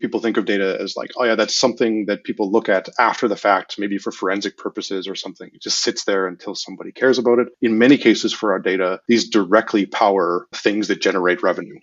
people think of data as like, oh yeah, that's something that people look at after the fact, maybe for forensic purposes or something. It just sits there until somebody cares about it. In many cases for our data, these directly power things that generate revenue.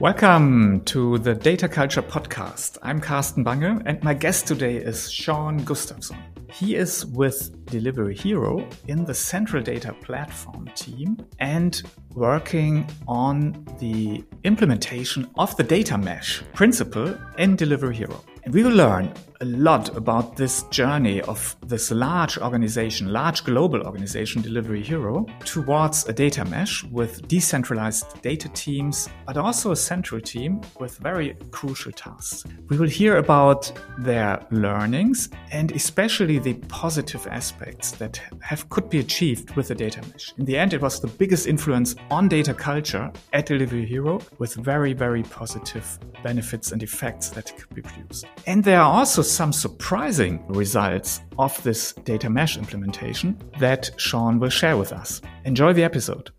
Welcome to the Data Culture Podcast. I'm Carsten Bange, and my guest today is Sean Gustafson. He is with Delivery Hero in the central data platform team and working on the implementation of the data mesh principle in Delivery Hero. And we will learn a lot about this journey of this large organization, large global organization, Delivery Hero, towards a data mesh with decentralized data teams, but also a central team with very crucial tasks. We will hear about their learnings and especially the positive aspects that have could be achieved with the data mesh. In the end, it was the biggest influence on data culture at Delivery Hero with very, very positive benefits and effects that could be produced. And there are also some surprising results of this data mesh implementation that Sean will share with us. Enjoy the episode.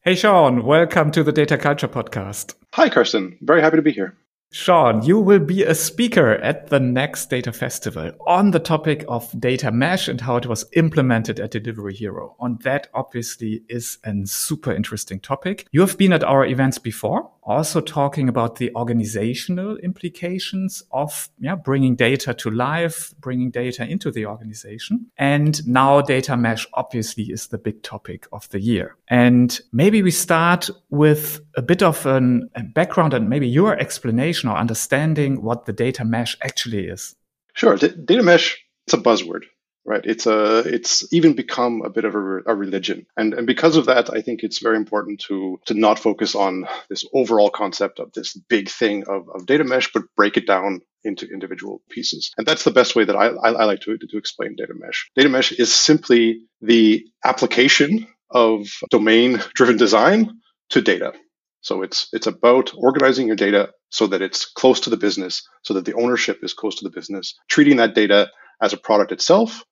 Hey, Sean, welcome to the Data Culture Podcast. Hi, Carsten. Very happy to be here. Sean, you will be a speaker at the next data festival on the topic of data mesh and how it was implemented at Delivery Hero. On that obviously is a super interesting topic. You have been at our events before, also talking about the organizational implications of yeah, bringing data to life, bringing data into the organization. And now data mesh obviously is the big topic of the year. And maybe we start with a bit of an, a background and maybe your explanation or understanding what the data mesh actually is. Sure. D- data mesh, it's a buzzword right? It's a it's even become a bit of a, a, religion, and and because of that, I think it's very important to to not focus on this overall concept of this big thing of, of data mesh, but break it down into individual pieces. And that's the best way that I, I, I like to, to explain data mesh. Data mesh is simply the application of domain driven design to data. So it's it's about organizing your data so that it's close to the business, so that the ownership is close to the business, treating that data as a product itself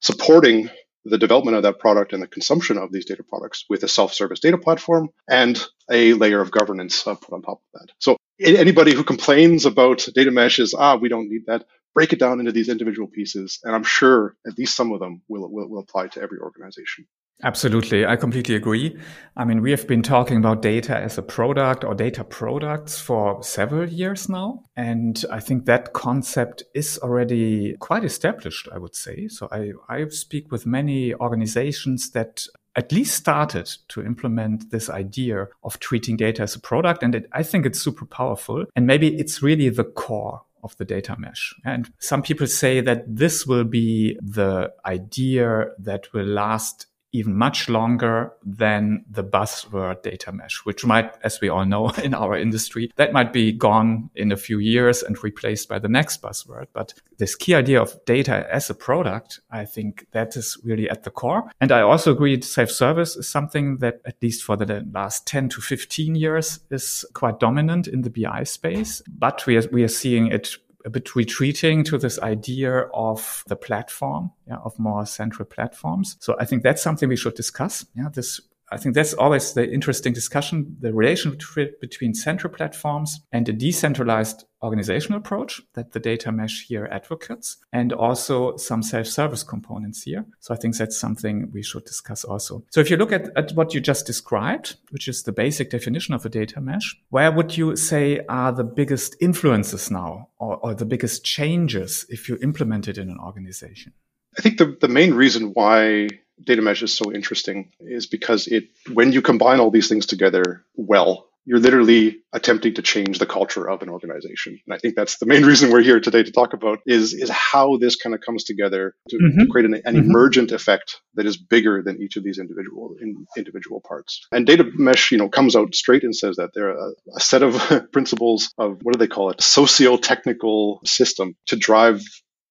supporting the development of that product and the consumption of these data products with a self-service data platform and a layer of governance uh, put on top of that. So anybody who complains about data meshes, ah, we don't need that, break it down into these individual pieces. And I'm sure at least some of them will, will, will apply to every organization. Absolutely. I completely agree. I mean, we have been talking about data as a product or data products for several years now. And I think that concept is already quite established, I would say. So I, I speak with many organizations that at least started to implement this idea of treating data as a product. And it, I think it's super powerful. And maybe it's really the core of the data mesh. And some people say that this will be the idea that will last even much longer than the buzzword data mesh, which might, as we all know in our industry, that might be gone in a few years and replaced by the next buzzword. But this key idea of data as a product, I think that is really at the core. And I also agree self-service is something that at least for the last 10 to 15 years is quite dominant in the BI space. But we are, we are seeing it a bit retreating to this idea of the platform, yeah, of more central platforms. So I think that's something we should discuss. Yeah, this I think that's always the interesting discussion, the relationship between central platforms and a decentralized organizational approach that the data mesh here advocates, and also some self-service components here. So I think that's something we should discuss also. So if you look at, at what you just described, which is the basic definition of a data mesh, where would you say are the biggest influences now or, or the biggest changes if you implement it in an organization? I think the, the main reason why data mesh is so interesting is because it when you combine all these things together well you're literally attempting to change the culture of an organization and i think that's the main reason we're here today to talk about is is how this kind of comes together to, mm-hmm. to create an, an mm-hmm. emergent effect that is bigger than each of these individual in, individual parts and data mesh you know comes out straight and says that there are a, a set of principles of what do they call it socio-technical system to drive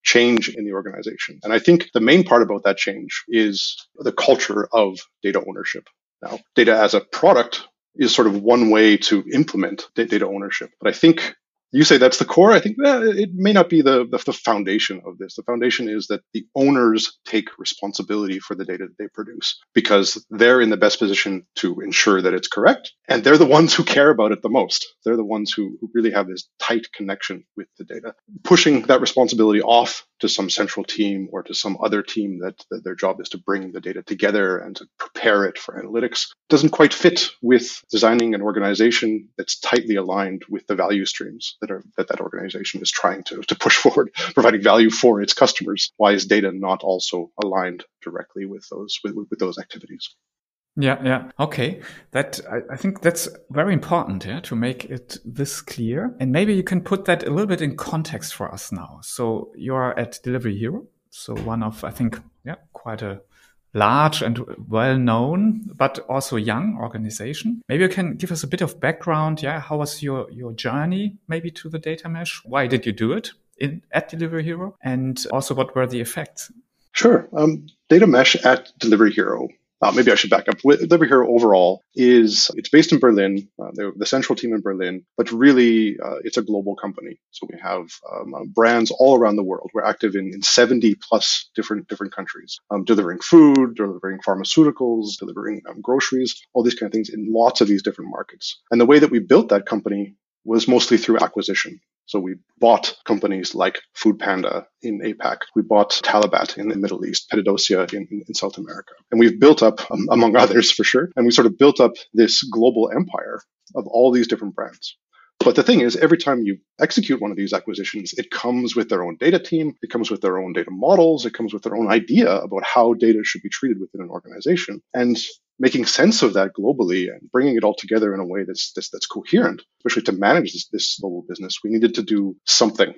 change in the organization. And I think the main part about that change is the culture of data ownership. Now, data as a product is sort of one way to implement data ownership. But I think you say that's the core. I think it may not be the, the, the foundation of this. The foundation is that the owners take responsibility for the data that they produce because they're in the best position to ensure that it's correct. And they're the ones who care about it the most. They're the ones who, who really have this tight connection with the data. Pushing that responsibility off to some central team or to some other team that, that their job is to bring the data together and to prepare it for analytics doesn't quite fit with designing an organization that's tightly aligned with the value streams that are that that organization is trying to, to push forward, providing value for its customers. Why is data not also aligned directly with those with, with those activities? Yeah, yeah. Okay. That I, I, think that's very important, yeah, to make it this clear. And maybe you can put that a little bit in context for us now. So you are at Delivery Hero. So one of I think, yeah, quite a large and well known, but also young organization. Maybe you can give us a bit of background. Yeah. How was your, your journey maybe to the data mesh? Why did you do it in at Delivery Hero? And also what were the effects? Sure. Um, data mesh at Delivery Hero uh, maybe I should back up. Delivery Hero overall is it's based in Berlin, uh, the central team in Berlin, but really uh, it's a global company. So we have um, uh, brands all around the world. We're active in, in 70 plus different different countries, um, delivering food, delivering pharmaceuticals, delivering um, groceries, all these kind of things in lots of these different markets. And the way that we built that company was mostly through acquisition. So we bought companies like Food Panda in APAC. We bought Talabat in the Middle East, PedidosYa in, in, in South America. And we've built up, um, among others for sure, and we sort of built up this global empire of all these different brands. But the thing is, every time you execute one of these acquisitions, it comes with their own data team, it comes with their own data models, it comes with their own idea about how data should be treated within an organization. And making sense of that globally and bringing it all together in a way that's that's, that's coherent, especially to manage this, this global business, we needed to do something.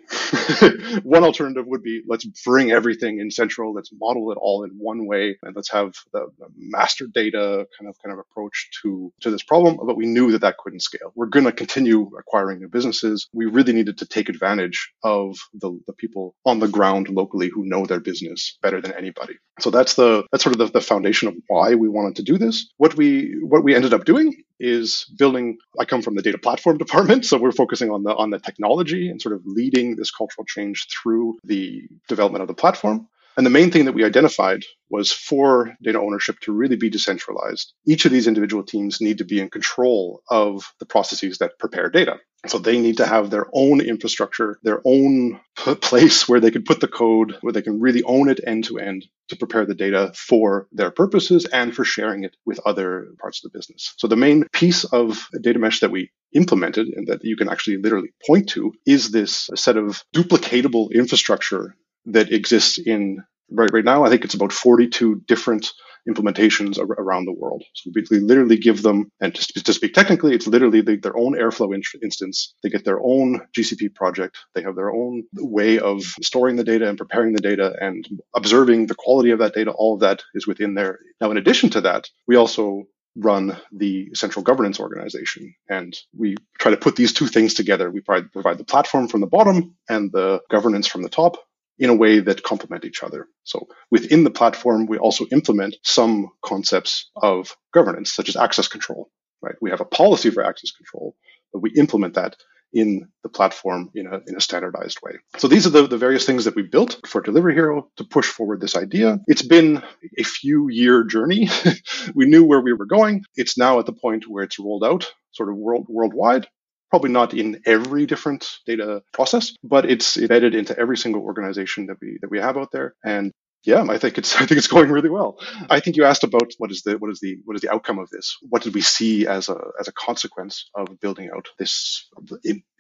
one alternative would be let's bring everything in central, let's model it all in one way, and let's have the, the master data kind of kind of approach to to this problem. But we knew that that couldn't scale. We're going to continue acquiring new businesses. We really needed to take advantage of the, the people on the ground locally who know their business better than anybody. So that's the that's sort of the, the foundation of why we wanted to do this. What we what we ended up doing is building I come from the data platform department, so we're focusing on the on the technology and sort of leading this cultural change through the development of the platform. And the main thing that we identified was for data ownership to really be decentralized. Each of these individual teams need to be in control of the processes that prepare data. So they need to have their own infrastructure, their own place where they can put the code, where they can really own it end to end to prepare the data for their purposes and for sharing it with other parts of the business. So the main piece of data mesh that we implemented and that you can actually literally point to is this set of duplicatable infrastructure that exists in right right now. I think it's about 42 different implementations ar- around the world. So we literally give them, and to, to speak technically, it's literally the, their own Airflow in- instance. They get their own GCP project. They have their own way of storing the data and preparing the data and observing the quality of that data. All of that is within there. Now, in addition to that, we also run the central governance organization. And we try to put these two things together. We provide, provide the platform from the bottom and the governance from the top in a way that complement each other. So within the platform, we also implement some concepts of governance, such as access control, right? We have a policy for access control, but we implement that in the platform in a, in a standardized way. So these are the, the various things that we built for Delivery Hero to push forward this idea. It's been a few year journey. we knew where we were going. It's now at the point where it's rolled out sort of world worldwide probably not in every different data process, but it's embedded into every single organization that we that we have out there. And yeah, I think it's I think it's going really well. I think you asked about what is the what is the what is the outcome of this? What did we see as a as a consequence of building out this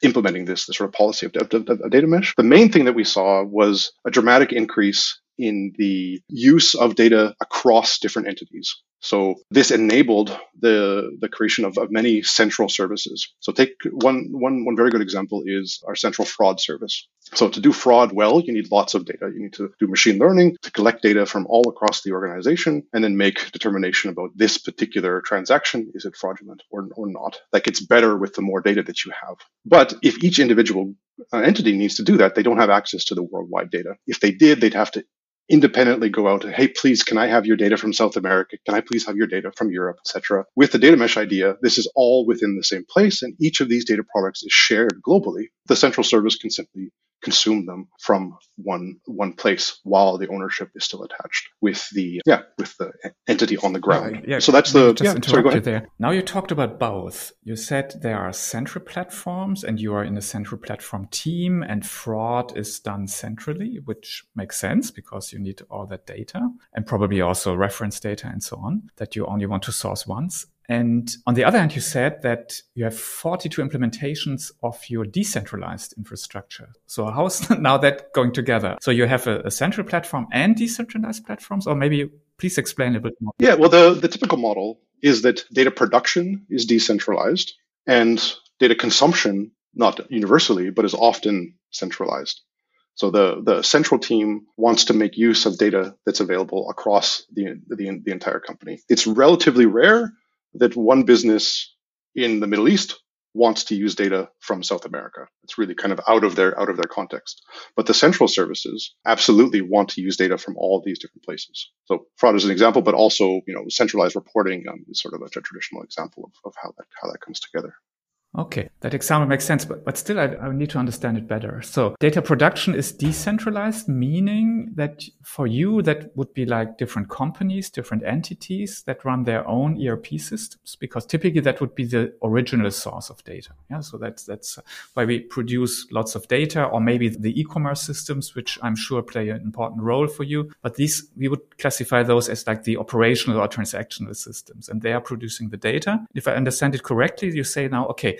implementing this, this sort of policy of, of, of data mesh? The main thing that we saw was a dramatic increase in the use of data across different entities. So this enabled the, the creation of, of many central services. So take one, one, one very good example is our central fraud service. So to do fraud well, you need lots of data. You need to do machine learning to collect data from all across the organization and then make determination about this particular transaction. Is it fraudulent or, or not? That gets better with the more data that you have. But if each individual uh, entity needs to do that, they don't have access to the worldwide data. If they did, they'd have to independently go out, hey, please, can I have your data from South America? Can I please have your data from Europe, etc. With the data mesh idea, this is all within the same place, and each of these data products is shared globally. The central service can simply consume them from one one place while the ownership is still attached with the yeah with the entity on the ground. Yeah, yeah. So that's the just yeah. Sorry, go ahead. There. Now you talked about both. You said there are central platforms, and you are in a central platform team, and fraud is done centrally, which makes sense because you need all that data and probably also reference data and so on that you only want to source once. And on the other hand, you said that you have 42 implementations of your decentralized infrastructure. So how's now that going together? So you have a, a, central platform and decentralized platforms, or maybe please explain a bit more. Yeah, well, the, the typical model is that data production is decentralized and data consumption, not universally, but is often centralized. So the, the central team wants to make use of data that's available across the, the, the entire company. It's relatively rare that one business in the Middle East wants to use data from South America. It's really kind of out of their out of their context. But the central services absolutely want to use data from all these different places. So fraud is an example, but also you know centralized reporting um, is sort of a traditional example of, of how that how that comes together. Okay, that example makes sense, but, but still I, I need to understand it better. So data production is decentralized, meaning that for you, that would be like different companies, different entities that run their own ERP systems, because typically that would be the original source of data. Yeah. So that's, that's why we produce lots of data or maybe the e-commerce systems, which I'm sure play an important role for you. But these, we would classify those as like the operational or transactional systems and they are producing the data. If I understand it correctly, you say now, okay,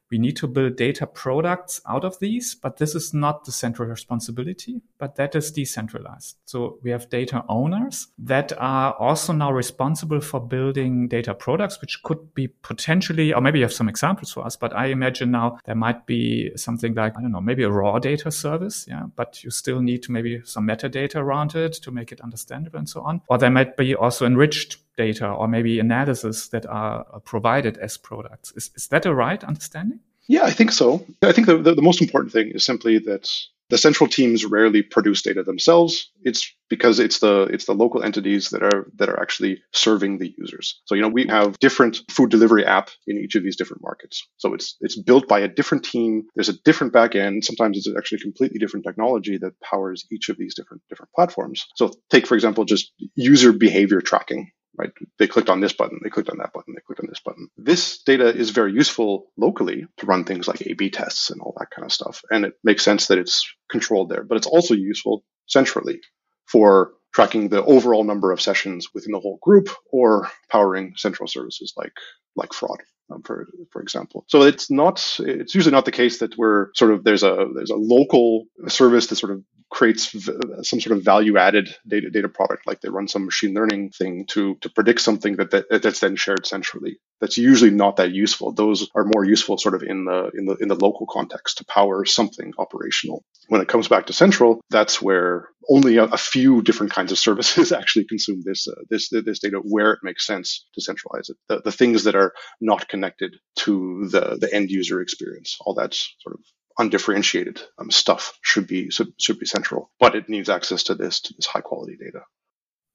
we need to build data products out of these, but this is not the central responsibility, but that is decentralized. So we have data owners that are also now responsible for building data products, which could be potentially, or maybe you have some examples for us, but I imagine now there might be something like, I don't know, maybe a raw data service. Yeah. But you still need to maybe some metadata around it to make it understandable and so on. Or there might be also enriched data or maybe analysis that are provided as products. Is, is that a right understanding? Yeah, I think so. I think the, the, the, most important thing is simply that the central teams rarely produce data themselves. It's because it's the it's the local entities that are that are actually serving the users. So you know we have different food delivery app in each of these different markets. So it's it's built by a different team. There's a different backend. Sometimes it's actually completely different technology that powers each of these different different platforms. So take for example just user behavior tracking right? They clicked on this button, they clicked on that button, they clicked on this button. This data is very useful locally to run things like A B tests and all that kind of stuff. And it makes sense that it's controlled there, but it's also useful centrally for tracking the overall number of sessions within the whole group or powering central services like like fraud um, for for example. So it's not it's usually not the case that we're sort of there's a there's a local service that sort of creates v- some sort of value added data data product like they run some machine learning thing to to predict something that, that that's then shared centrally. That's usually not that useful. Those are more useful sort of in the in the in the local context to power something operational. When it comes back to central, that's where only a, a few different kinds of services actually consume this uh, this this data where it makes sense to centralize it. The, the things that are not connected to the, the end user experience. All that sort of undifferentiated um, stuff should be should, should be central, but it needs access to this to this high quality data.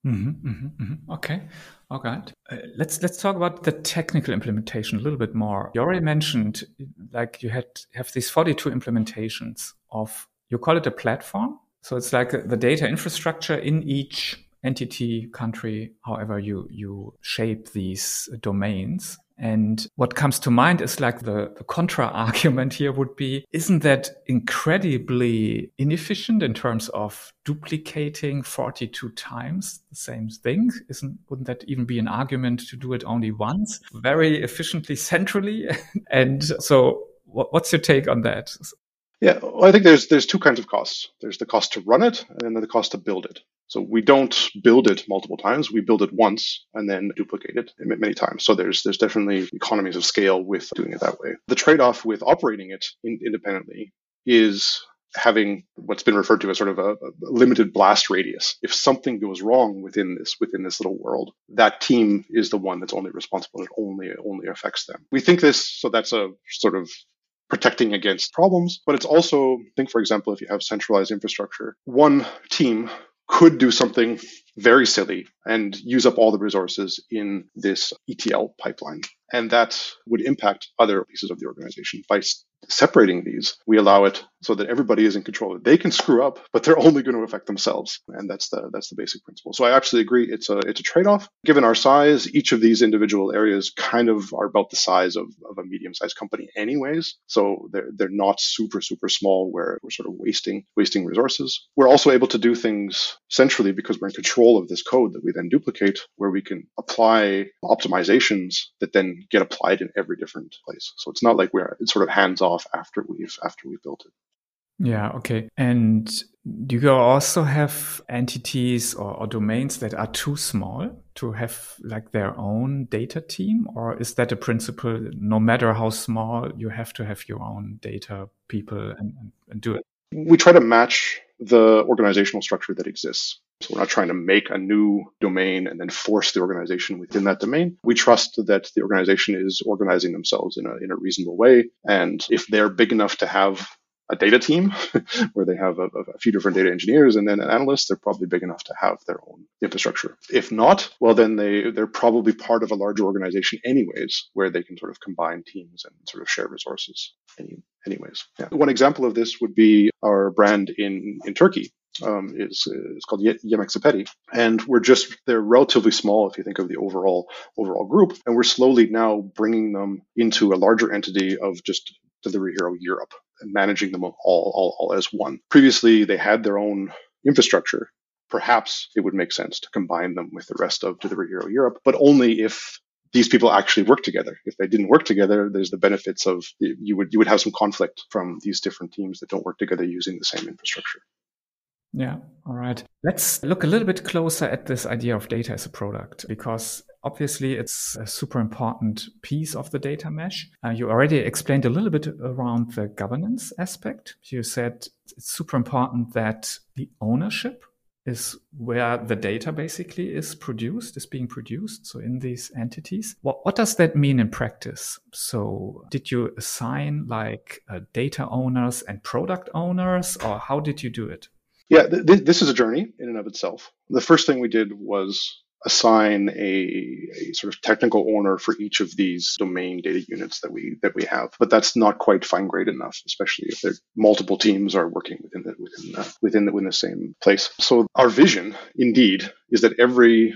Mm-hmm, mm-hmm, mm-hmm. Okay, okay. Uh, let's let's talk about the technical implementation a little bit more. You already mentioned like you had have these forty two implementations of you call it a platform. So it's like the data infrastructure in each entity, country, however you you shape these domains. And what comes to mind is like the, the contra argument here would be, isn't that incredibly inefficient in terms of duplicating 42 times the same thing? Isn't, wouldn't that even be an argument to do it only once very efficiently centrally? and so what, what's your take on that? Yeah, well, I think there's there's two kinds of costs. There's the cost to run it, and then the cost to build it. So we don't build it multiple times. We build it once and then duplicate it many times. So there's there's definitely economies of scale with doing it that way. The trade-off with operating it in, independently is having what's been referred to as sort of a, a, limited blast radius. If something goes wrong within this within this little world, that team is the one that's only responsible. It only only affects them. We think this, so that's a sort of protecting against problems, but it's also think for example if you have centralized infrastructure, one team could do something very silly and use up all the resources in this ETL pipeline. And that would impact other pieces of the organization. By separating these, we allow it so that everybody is in control. They can screw up, but they're only going to affect themselves, and that's the that's the basic principle. So I absolutely agree. It's a it's a trade off. Given our size, each of these individual areas kind of are about the size of, of a medium sized company, anyways. So they're they're not super super small where we're sort of wasting wasting resources. We're also able to do things centrally because we're in control of this code that we then duplicate, where we can apply optimizations that then get applied in every different place. So it's not like we're it's sort of hands off after we've after we've built it. Yeah, okay. And do you also have entities or, or, domains that are too small to have like their own data team? Or is that a principle, no matter how small, you have to have your own data people and, and do it? We try to match the organizational structure that exists. So we're not trying to make a new domain and then force the organization within that domain. We trust that the organization is organizing themselves in a, in a reasonable way. And if they're big enough to have a data team where they have a, a, few different data engineers and then an analyst, they're probably big enough to have their own infrastructure. If not, well, then they, they're probably part of a larger organization anyways, where they can sort of combine teams and sort of share resources any, anyways. Yeah. One example of this would be our brand in, in Turkey. Um, is is called Sepeti, and we're just they're relatively small if you think of the overall overall group, and we're slowly now bringing them into a larger entity of just Delivery Hero Europe and managing them all, all, all as one. Previously, they had their own infrastructure. Perhaps it would make sense to combine them with the rest of Delivery Hero Europe, but only if these people actually work together. If they didn't work together, there's the benefits of you would you would have some conflict from these different teams that don't work together using the same infrastructure. Yeah. All right. Let's look a little bit closer at this idea of data as a product because obviously it's a super important piece of the data mesh. Uh, you already explained a little bit around the governance aspect. You said it's super important that the ownership is where the data basically is produced, is being produced. So in these entities, what, what does that mean in practice? So did you assign like uh, data owners and product owners, or how did you do it? Yeah, th- this is a journey in and of itself. The first thing we did was assign a, a, sort of technical owner for each of these domain data units that we that we have. But that's not quite fine grained enough, especially if multiple teams are working within the within the, within the, within the same place. So our vision, indeed, is that every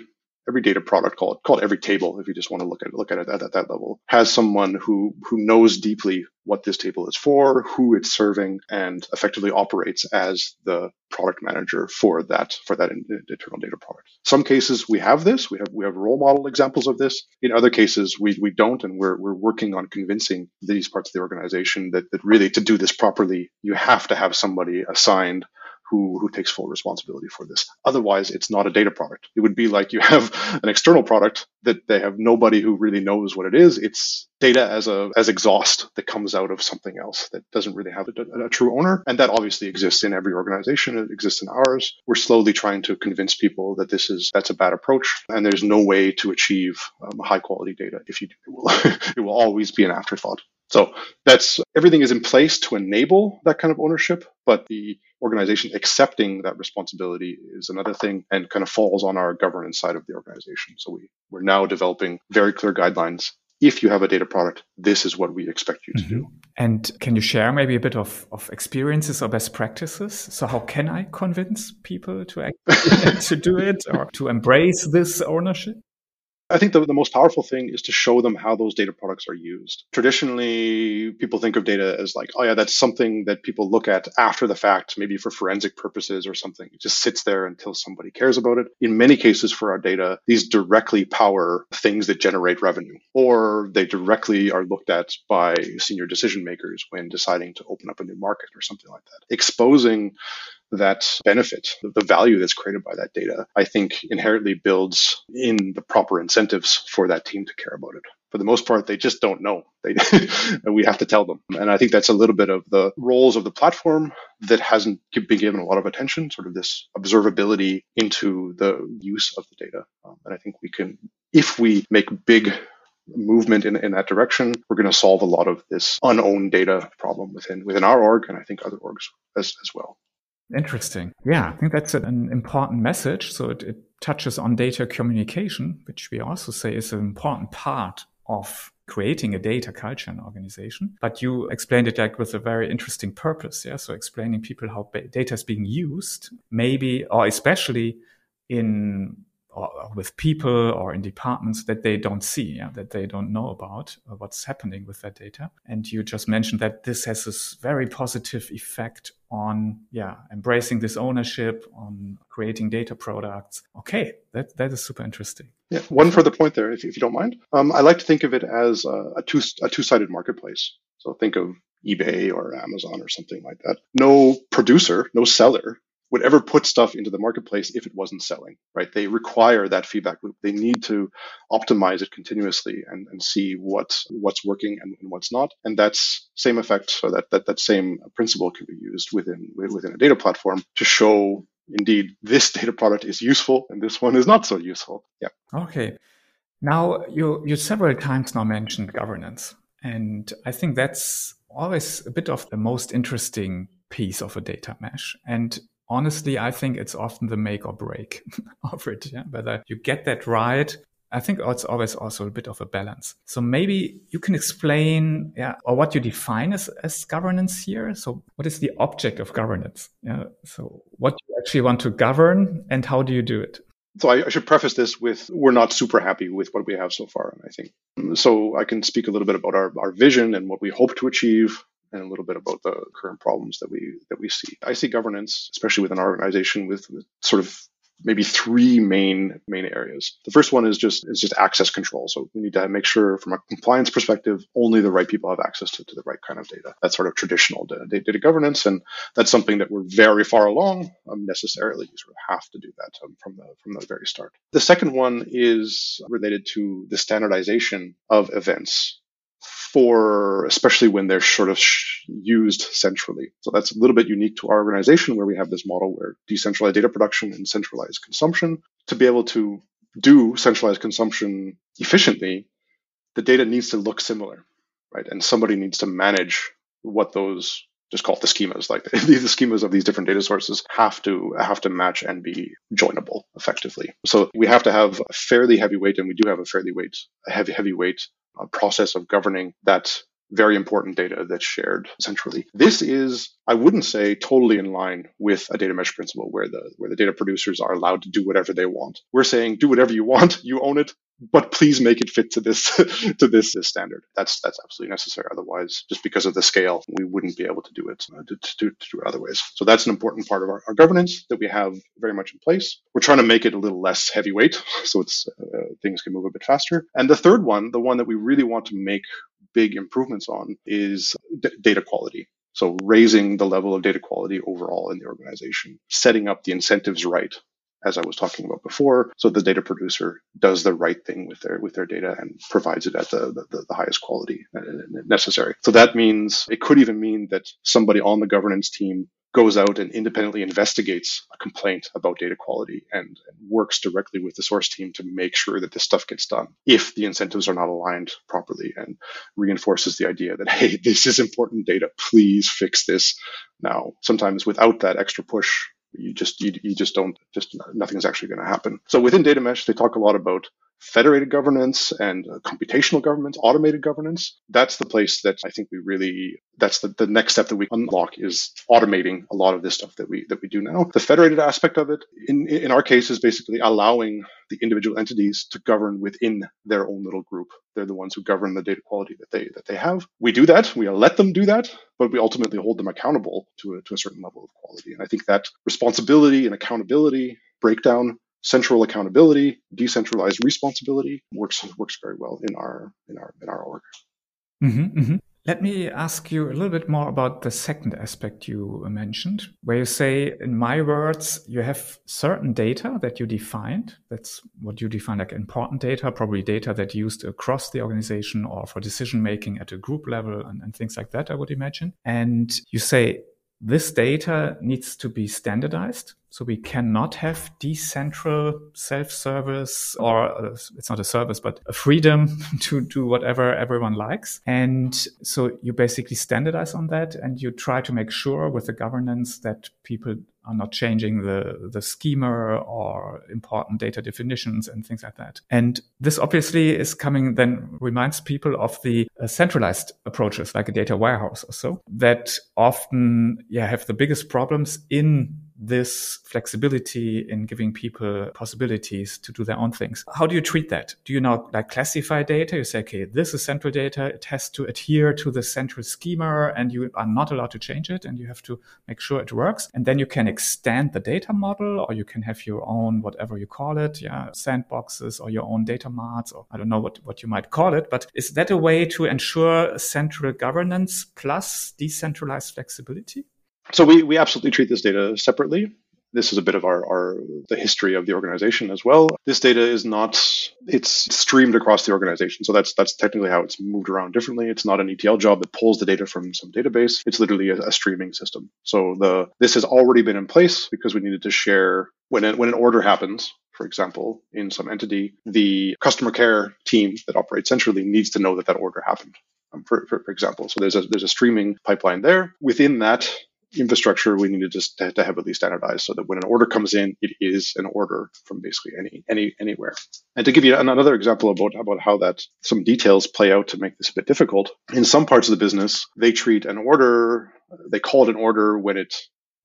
every data product, call it call it every table, if you just want to look at look at it at, at that level, has someone who who knows deeply what this table is for, who it's serving, and effectively operates as the product manager for that for that internal data product. Some cases we have this, we have we have role model examples of this. In other cases we we don't, and we're we're working on convincing these parts of the organization that that really to do this properly, you have to have somebody assigned who, who takes full responsibility for this. Otherwise, it's not a data product. It would be like you have an external product that they have nobody who really knows what it is. It's data as a as exhaust that comes out of something else that doesn't really have a, a true owner. And that obviously exists in every organization. It exists in ours. We're slowly trying to convince people that this is that's a bad approach, and there's no way to achieve um, high quality data if you do. It will, it will always be an afterthought. So that's everything is in place to enable that kind of ownership, but the organization accepting that responsibility is another thing and kind of falls on our governance side of the organization. So we, we're now developing very clear guidelines. If you have a data product, this is what we expect you to mm-hmm. do. And can you share maybe a bit of, of experiences or best practices? So how can I convince people to act, to do it or to embrace this ownership? I think the, the most powerful thing is to show them how those data products are used. Traditionally, people think of data as like, oh, yeah, that's something that people look at after the fact, maybe for forensic purposes or something. It just sits there until somebody cares about it. In many cases for our data, these directly power things that generate revenue, or they directly are looked at by senior decision makers when deciding to open up a new market or something like that. Exposing that benefit, the value that's created by that data, I think inherently builds in the proper incentives for that team to care about it. For the most part, they just don't know. They, we have to tell them. And I think that's a little bit of the roles of the platform that hasn't been given a lot of attention, sort of this observability into the use of the data. Um, and I think we can, if we make big movement in, in that direction, we're going to solve a lot of this unowned data problem within within our org and I think other orgs as, as well. Interesting. Yeah, I think that's an important message. So it, it touches on data communication, which we also say is an important part of creating a data culture in an organization. But you explained it like with a very interesting purpose. Yeah. So explaining people how data is being used, maybe, or especially in or with people or in departments that they don't see, yeah, that they don't know about uh, what's happening with that data. And you just mentioned that this has this very positive effect on, yeah, embracing this ownership, on creating data products. Okay, that that is super interesting. Yeah, one further point there, if, if you don't mind. Um, I like to think of it as a, a two a two sided marketplace. So think of eBay or Amazon or something like that. No producer, no seller would ever put stuff into the marketplace if it wasn't selling, right? They require that feedback loop. They need to optimize it continuously and, and see what's what's working and, and what's not. And that's same effect, so that, that that same principle can be used within within a data platform to show indeed this data product is useful and this one is not so useful. Yeah. Okay. Now you you several times now mentioned governance. And I think that's always a bit of the most interesting piece of a data mesh. And honestly, I think it's often the make or break of it. Yeah? Whether you get that right, I think it's always also a bit of a balance. So maybe you can explain, yeah, or what you define as, as governance here. So what is the object of governance? Yeah. So what you actually want to govern and how do you do it? So I, I should preface this with we're not super happy with what we have so far. I think so. I can speak a little bit about our, our vision and what we hope to achieve and a little bit about the current problems that we that we see. I see governance, especially within our organization, with, with sort of maybe three main main areas. The first one is just is just access control. So we need to make sure, from a compliance perspective, only the right people have access to, to the right kind of data. That's sort of traditional data, data governance, and that's something that we're very far along. Um, necessarily, you sort of have to do that um, from the from the very start. The second one is related to the standardization of events for especially when they're sort of used centrally. So that's a little bit unique to our organization where we have this model where decentralized data production and centralized consumption. To be able to do centralized consumption efficiently, the data needs to look similar, right? And somebody needs to manage what those just call it the schemas like the, the schemas of these different data sources have to have to match and be joinable effectively so we have to have a fairly heavy weight and we do have a fairly weight a heavy heavyweight a process of governing that very important data that's shared centrally. This is, I wouldn't say totally in line with a data mesh principle where the where the data producers are allowed to do whatever they want. We're saying do whatever you want, you own it, but please make it fit to this to this, this, standard. That's that's absolutely necessary. Otherwise, just because of the scale, we wouldn't be able to do it uh, to, to, to, do it other ways. So that's an important part of our, our, governance that we have very much in place. We're trying to make it a little less heavyweight, so it's uh, things can move a bit faster. And the third one, the one that we really want to make big improvements on, is d- data quality. So raising the level of data quality overall in the organization, setting up the incentives right as I was talking about before. So the data producer does the right thing with their with their data and provides it at the, the, the, highest quality necessary. So that means it could even mean that somebody on the governance team goes out and independently investigates a complaint about data quality and, and, works directly with the source team to make sure that this stuff gets done if the incentives are not aligned properly and reinforces the idea that hey this is important data please fix this now sometimes without that extra push you just you, you just don't just nothing's actually going to happen. So within data mesh they talk a lot about federated governance and uh, computational governance automated governance that's the place that i think we really that's the, the next step that we unlock is automating a lot of this stuff that we that we do now. The federated aspect of it in in our case is basically allowing the individual entities to govern within their own little group. They're the ones who govern the data quality that they that they have. We do that. We let them do that but we ultimately hold them accountable to a, to a certain level of quality. And i think that responsibility and accountability breakdown central accountability, decentralized responsibility works works very well in our in our in our org. Mm-hmm, mm-hmm. Let me ask you a little bit more about the second aspect you mentioned, where you say, in my words, you have certain data that you defined. That's what you define like important data, probably data that used across the organization or for decision making at a group level and, and things like that, I would imagine. And you say this data needs to be standardized. So we cannot have decentral self-service or uh, it's not a service, but a freedom to do whatever everyone likes. And so you basically standardize on that and you try to make sure with the governance that people are not changing the, the schema or important data definitions and things like that. And this obviously is coming then reminds people of the uh, centralized approaches like a data warehouse or so that often yeah have the biggest problems in this flexibility in giving people possibilities to do their own things. How do you treat that? Do you now like classify data? You say, okay, this is central data. It has to adhere to the central schema and you are not allowed to change it and you have to make sure it works. And then you can extend the data model or you can have your own, whatever you call it. Yeah. Sandboxes or your own data marts or I don't know what, what you might call it. But is that a way to ensure central governance plus decentralized flexibility? So we, we absolutely treat this data separately. This is a bit of our, our the history of the organization as well. This data is not it's streamed across the organization. So that's that's technically how it's moved around differently. It's not an ETL job that pulls the data from some database. It's literally a, a streaming system. So the this has already been in place because we needed to share when it, when an order happens, for example, in some entity, the customer care team that operates centrally needs to know that that order happened. Um, for, for, for example, so there's a there's a streaming pipeline there. Within that, infrastructure we need to just to, to heavily standardize so that when an order comes in, it is an order from basically any any anywhere. And to give you another example about about how that some details play out to make this a bit difficult, in some parts of the business, they treat an order, they call it an order when it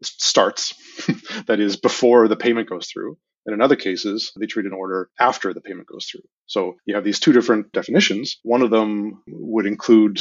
starts, that is before the payment goes through. And in other cases, they treat an order after the payment goes through. So you have these two different definitions. One of them would include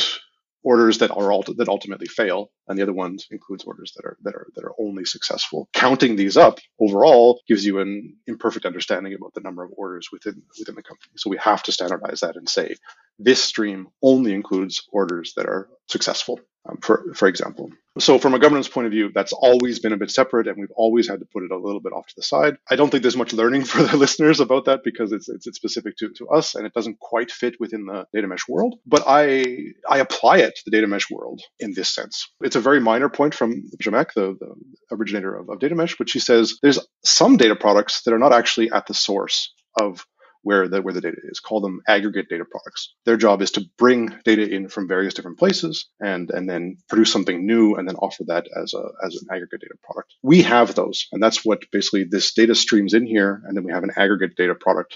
orders that are that ultimately fail, and the other ones includes orders that are that are that are only successful. Counting these up overall gives you an imperfect understanding about the number of orders within within the company. So we have to standardize that and say this stream only includes orders that are successful, um, for for example. So from a governance point of view, that's always been a bit separate, and we've always had to put it a little bit off to the side. I don't think there's much learning for the listeners about that because it's it's, it's specific to, to us and it doesn't quite fit within the data mesh world. But I I apply it to the data mesh world in this sense. It's a very minor point from Zhamak, the, the originator of, of data mesh, but she says there's some data products that are not actually at the source of where the where the data is. Call them aggregate data products. Their job is to bring data in from various different places and and then produce something new and then offer that as a as an aggregate data product. We have those, and that's what basically this data streams in here, and then we have an aggregate data product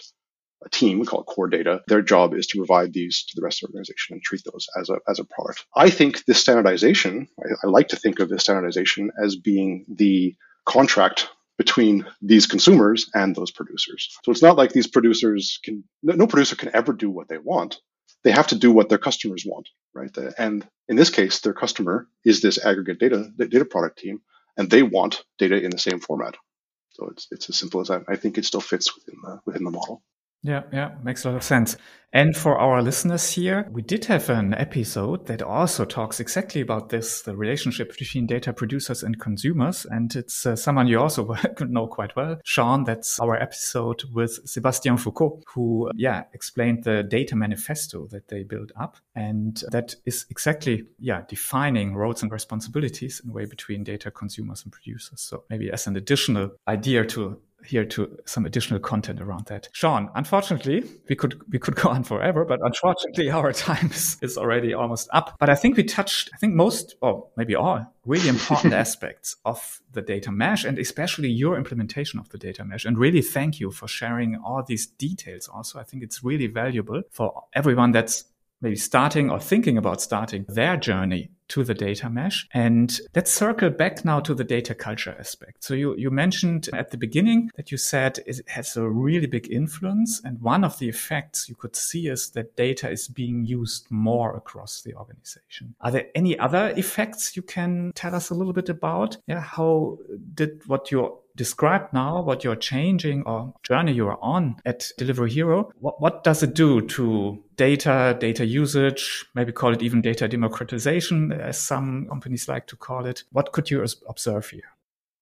a team, we call it core data. Their job is to provide these to the rest of the organization and treat those as a, as a product. I think this standardization, I, I like to think of this standardization as being the contract between these consumers and those producers. So it's not like these producers can, no producer can ever do what they want. They have to do what their customers want, right? And in this case, their customer is this aggregate data, data product team, and they want data in the same format. So it's, it's as simple as that. I think it still fits within the, within the model. Yeah, yeah, makes a lot of sense. And for our listeners here, we did have an episode that also talks exactly about this, the relationship between data producers and consumers. And it's uh, someone you also know quite well, Sean. That's our episode with Sebastian Foucaud, who, yeah, explained the data manifesto that they built up. And that is exactly, yeah, defining roles and responsibilities in a way between data consumers and producers. So maybe as an additional idea to here to some additional content around that. Sean, unfortunately, we could we could go on forever, but unfortunately our time is, is already almost up. But I think we touched, I think most, or maybe all, really important aspects of the data mesh and especially your implementation of the data mesh. And really thank you for sharing all these details also. I think it's really valuable for everyone that's maybe starting or thinking about starting their journey to the data mesh. And let's circle back now to the data culture aspect. So you, you mentioned at the beginning that you said it has a really big influence. And one of the effects you could see is that data is being used more across the organization. Are there any other effects you can tell us a little bit about? Yeah. How did what you described now, what you're changing or journey you're on at Delivery Hero, what, what does it do to data, data usage, maybe call it even data democratization, as some companies like to call it? What could you observe here?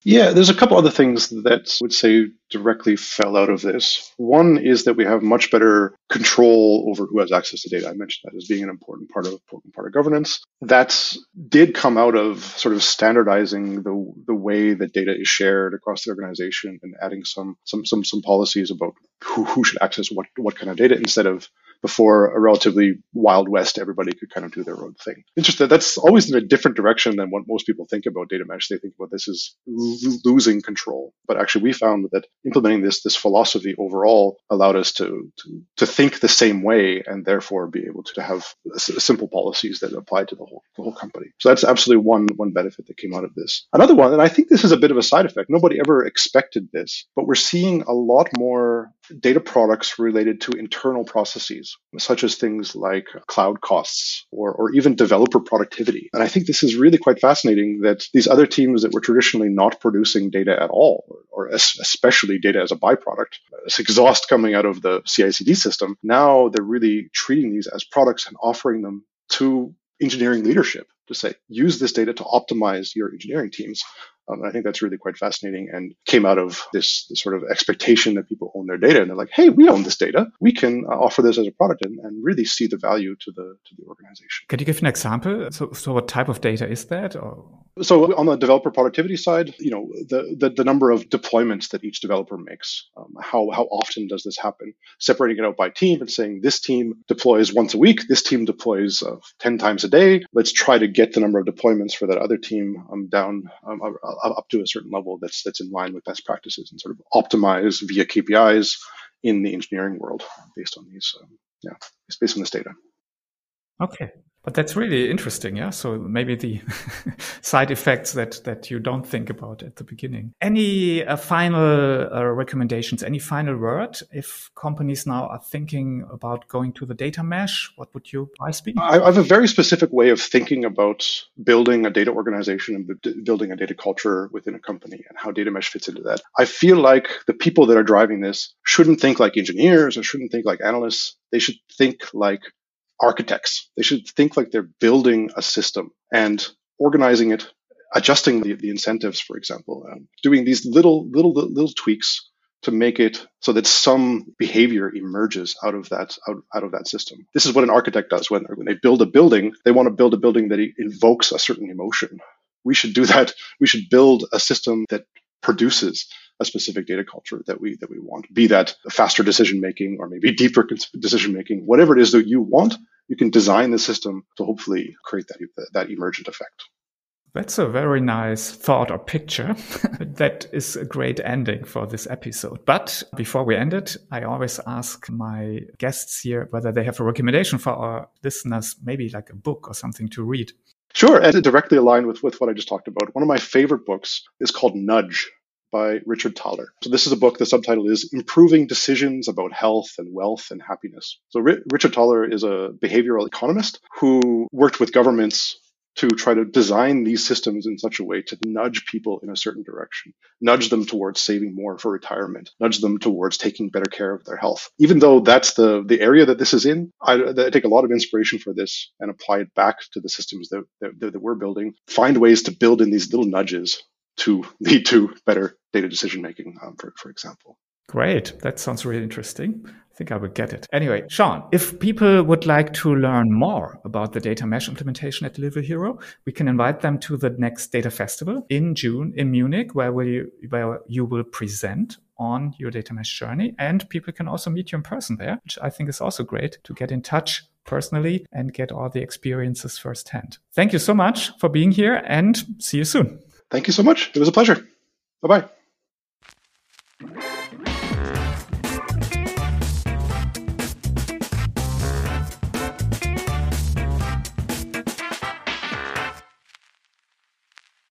Yeah, there's a couple other things that I would say directly fell out of this. One is that we have much better control over who has access to data. I mentioned that as being an important part of important part of governance. That did come out of sort of standardizing the the way that data is shared across the organization and adding some some some some policies about who, who should access what what kind of data instead of before a relatively wild west, everybody could kind of do their own thing. Interesting. That's always in a different direction than what most people think about data mesh. They think about this as losing control, but actually we found that implementing this this philosophy overall allowed us to to, to think the same way and therefore be able to have simple policies that apply to the whole the whole company. So that's absolutely one one benefit that came out of this. Another one, and I think this is a bit of a side effect. Nobody ever expected this, but we're seeing a lot more data products related to internal processes, such as things like cloud costs or, or even developer productivity. And I think this is really quite fascinating that these other teams that were traditionally not producing data at all, or, or especially data as a byproduct, this exhaust coming out of the CI CD system, now they're really treating these as products and offering them to engineering leadership to say, use this data to optimize your engineering teams. Um, I think that's really quite fascinating and came out of this, this, sort of expectation that people own their data and they're like, hey, we own this data. We can uh, offer this as a product and, and, really see the value to the to the organization. Can you give an example? So, so what type of data is that? Or? So on the developer productivity side, you know, the, the, the number of deployments that each developer makes, um, how, how often does this happen? Separating it out by team and saying this team deploys once a week, this team deploys uh, 10 times a day. Let's try to get the number of deployments for that other team um, down um, up to a certain level that's that's in line with best practices and sort of optimize via KPIs in the engineering world based on these um, yeah based on this data. Okay. But that's really interesting, yeah. So maybe the side effects that that you don't think about at the beginning. Any uh, final uh, recommendations? Any final word? If companies now are thinking about going to the data mesh, what would you advise be? I have a very specific way of thinking about building a data organization and building a data culture within a company and how data mesh fits into that. I feel like the people that are driving this shouldn't think like engineers or shouldn't think like analysts. They should think like architects. They should think like they're building a system and organizing it, adjusting the, the incentives, for example, doing these little, little, little tweaks to make it so that some behavior emerges out of that out, out of that system. This is what an architect does when, when they build a building. They want to build a building that invokes a certain emotion. We should do that. We should build a system that produces a specific data culture that we that we want. Be that faster decision making or maybe deeper decision making, whatever it is that you want, you can design the system to hopefully create that that emergent effect. That's a very nice thought or picture. that is a great ending for this episode. But before we end it, I always ask my guests here whether they have a recommendation for our listeners, maybe like a book or something to read. Sure, and it directly aligned with, with what I just talked about. One of my favorite books is called Nudge by Richard Thaler. So this is a book. The subtitle is Improving Decisions About Health and Wealth and Happiness. So R- Richard Thaler is a behavioral economist who worked with governments to try to design these systems in such a way to nudge people in a certain direction, nudge them towards saving more for retirement, nudge them towards taking better care of their health. Even though that's the, the area that this is in, I, I take a lot of inspiration for this and apply it back to the systems that, that, that we're building. Find ways to build in these little nudges to lead to better data decision making, um, for, for example. Great. That sounds really interesting. I think I would get it. Anyway, Sean, if people would like to learn more about the data mesh implementation at Delivery Hero, we can invite them to the next data festival in June in Munich, where, we, where you will present on your data mesh journey. And people can also meet you in person there, which I think is also great to get in touch personally and get all the experiences firsthand. Thank you so much for being here and see you soon. Thank you so much. It was a pleasure. Bye bye you